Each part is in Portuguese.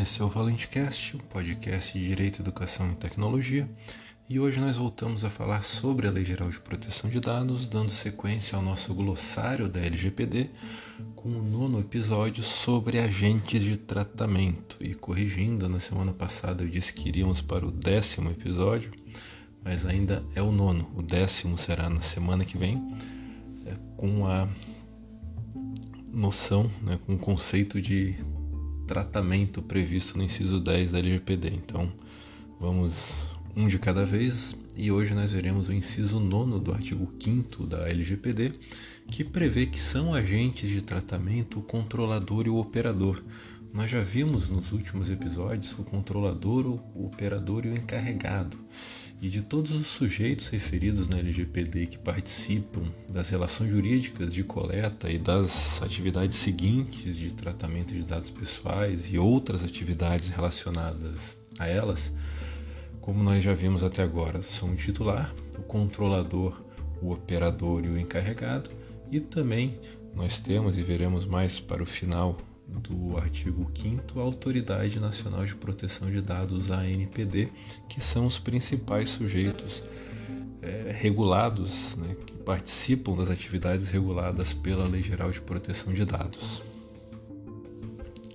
Esse é o ValenteCast, o podcast de Direito, Educação e Tecnologia, e hoje nós voltamos a falar sobre a Lei Geral de Proteção de Dados, dando sequência ao nosso glossário da LGPD, com o nono episódio sobre agentes de tratamento. E corrigindo, na semana passada eu disse que iríamos para o décimo episódio, mas ainda é o nono, o décimo será na semana que vem, é, com a noção, né, com o conceito de tratamento previsto no inciso 10 da LGPD. Então, vamos um de cada vez e hoje nós veremos o inciso 9 do artigo 5 da LGPD, que prevê que são agentes de tratamento o controlador e o operador. Nós já vimos nos últimos episódios o controlador, o operador e o encarregado. E de todos os sujeitos referidos na LGPD que participam das relações jurídicas de coleta e das atividades seguintes de tratamento de dados pessoais e outras atividades relacionadas a elas, como nós já vimos até agora, são o titular, o controlador, o operador e o encarregado, e também nós temos e veremos mais para o final do artigo 5 a Autoridade Nacional de Proteção de Dados, ANPD, que são os principais sujeitos é, regulados, né, que participam das atividades reguladas pela Lei Geral de Proteção de Dados.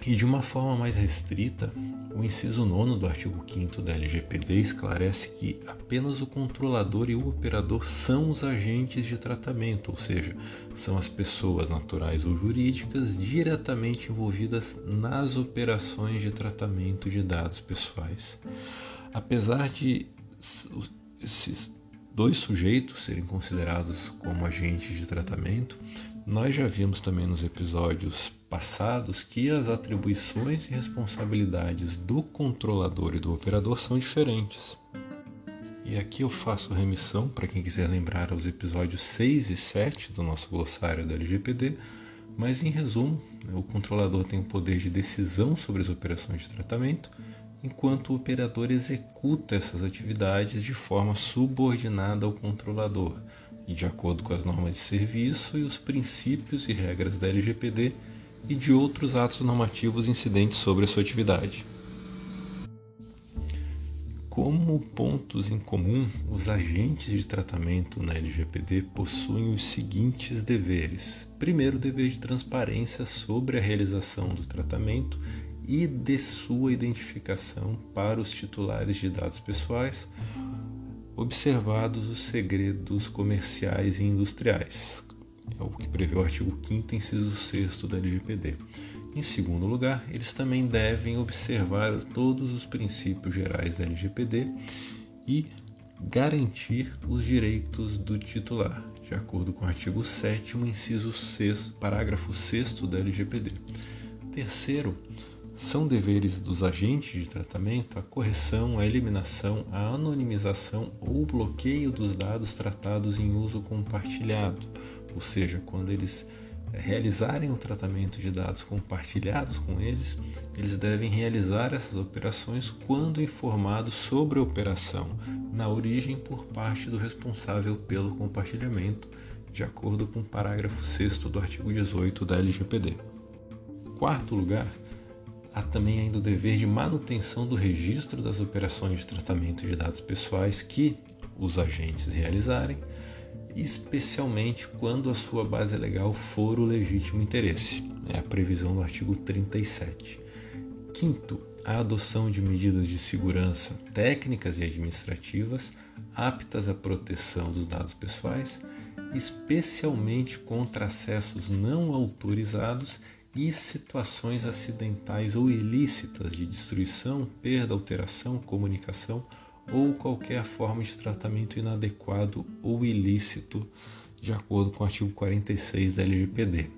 E de uma forma mais restrita, o inciso 9 do artigo 5 da LGPD esclarece que apenas o controlador e o operador são os agentes de tratamento, ou seja, são as pessoas naturais ou jurídicas diretamente envolvidas nas operações de tratamento de dados pessoais. Apesar de esses dois sujeitos serem considerados como agentes de tratamento, nós já vimos também nos episódios passados que as atribuições e responsabilidades do controlador e do operador são diferentes. E aqui eu faço remissão para quem quiser lembrar aos episódios 6 e 7 do nosso glossário da LGPD, mas em resumo, o controlador tem o poder de decisão sobre as operações de tratamento, enquanto o operador executa essas atividades de forma subordinada ao controlador e de acordo com as normas de serviço e os princípios e regras da LGPD e de outros atos normativos incidentes sobre a sua atividade. Como pontos em comum, os agentes de tratamento na LGPD possuem os seguintes deveres. Primeiro, dever de transparência sobre a realização do tratamento e de sua identificação para os titulares de dados pessoais, observados os segredos comerciais e industriais. É o que prevê o artigo 5 inciso 6 da LGPD. Em segundo lugar, eles também devem observar todos os princípios gerais da LGPD e garantir os direitos do titular, de acordo com o artigo 7 inciso 6 parágrafo 6 da LGPD. Terceiro, são deveres dos agentes de tratamento a correção, a eliminação, a anonimização ou bloqueio dos dados tratados em uso compartilhado, ou seja, quando eles realizarem o tratamento de dados compartilhados com eles, eles devem realizar essas operações quando informados sobre a operação na origem por parte do responsável pelo compartilhamento, de acordo com o parágrafo 6 do artigo 18 da LGPD. Quarto lugar, há também ainda o dever de manutenção do registro das operações de tratamento de dados pessoais que os agentes realizarem, especialmente quando a sua base legal for o legítimo interesse. É a previsão do artigo 37. Quinto, a adoção de medidas de segurança técnicas e administrativas aptas à proteção dos dados pessoais, especialmente contra acessos não autorizados e situações acidentais ou ilícitas de destruição, perda, alteração, comunicação ou qualquer forma de tratamento inadequado ou ilícito, de acordo com o artigo 46 da LGPD.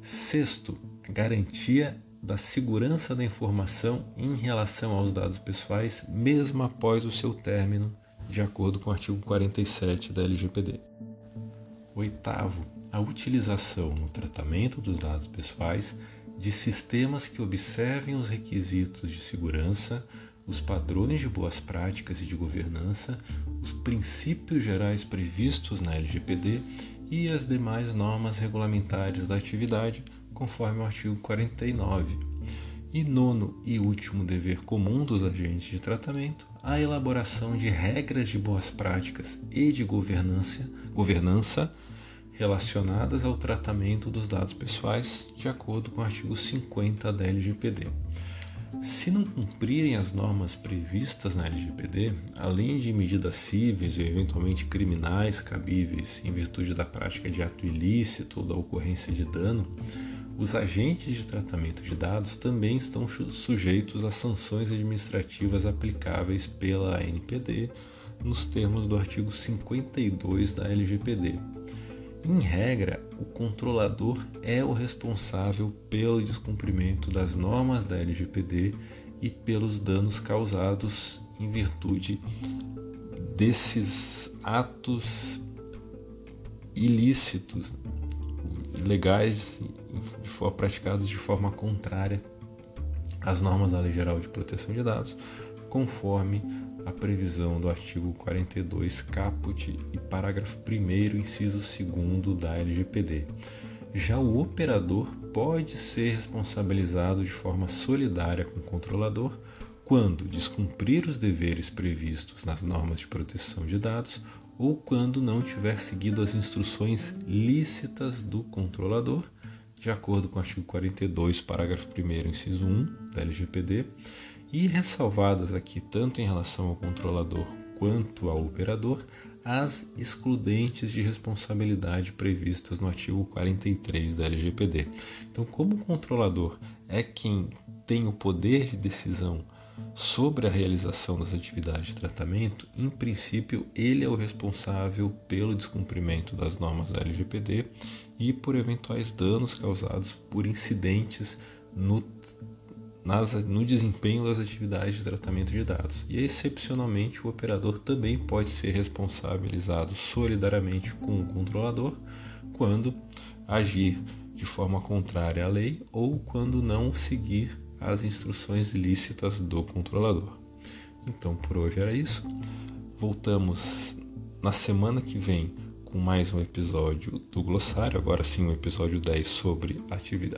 Sexto, garantia da segurança da informação em relação aos dados pessoais, mesmo após o seu término, de acordo com o artigo 47 da LGPD. Oitavo, a utilização no tratamento dos dados pessoais de sistemas que observem os requisitos de segurança, os padrões de boas práticas e de governança, os princípios gerais previstos na LGPD e as demais normas regulamentares da atividade, conforme o artigo 49. E nono e último dever comum dos agentes de tratamento, a elaboração de regras de boas práticas e de governança, governança relacionadas ao tratamento dos dados pessoais, de acordo com o artigo 50 da LGPD. Se não cumprirem as normas previstas na LGPD, além de medidas cíveis e eventualmente criminais cabíveis em virtude da prática de ato ilícito ou da ocorrência de dano, os agentes de tratamento de dados também estão sujeitos a sanções administrativas aplicáveis pela ANPD nos termos do artigo 52 da LGPD. Em regra, o controlador é o responsável pelo descumprimento das normas da LGPD e pelos danos causados em virtude desses atos ilícitos, ilegais, praticados de forma contrária às normas da Lei Geral de Proteção de Dados, conforme a previsão do artigo 42 caput e parágrafo 1 inciso 2 da LGPD. Já o operador pode ser responsabilizado de forma solidária com o controlador quando descumprir os deveres previstos nas normas de proteção de dados ou quando não tiver seguido as instruções lícitas do controlador, de acordo com o artigo 42, parágrafo 1, inciso 1 da LGPD, e ressalvadas aqui, tanto em relação ao controlador quanto ao operador, as excludentes de responsabilidade previstas no artigo 43 da LGPD. Então, como o controlador é quem tem o poder de decisão sobre a realização das atividades de tratamento, em princípio, ele é o responsável pelo descumprimento das normas da LGPD e por eventuais danos causados por incidentes no nas, no desempenho das atividades de tratamento de dados. E excepcionalmente, o operador também pode ser responsabilizado solidariamente com o controlador quando agir de forma contrária à lei ou quando não seguir as instruções lícitas do controlador. Então, por hoje era isso. Voltamos na semana que vem com mais um episódio do glossário, agora sim o episódio 10 sobre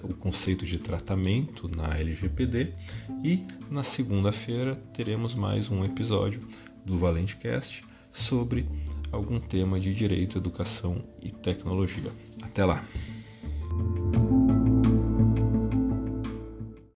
o conceito de tratamento na LGPD e na segunda-feira teremos mais um episódio do Valente Cast sobre algum tema de direito, educação e tecnologia. Até lá.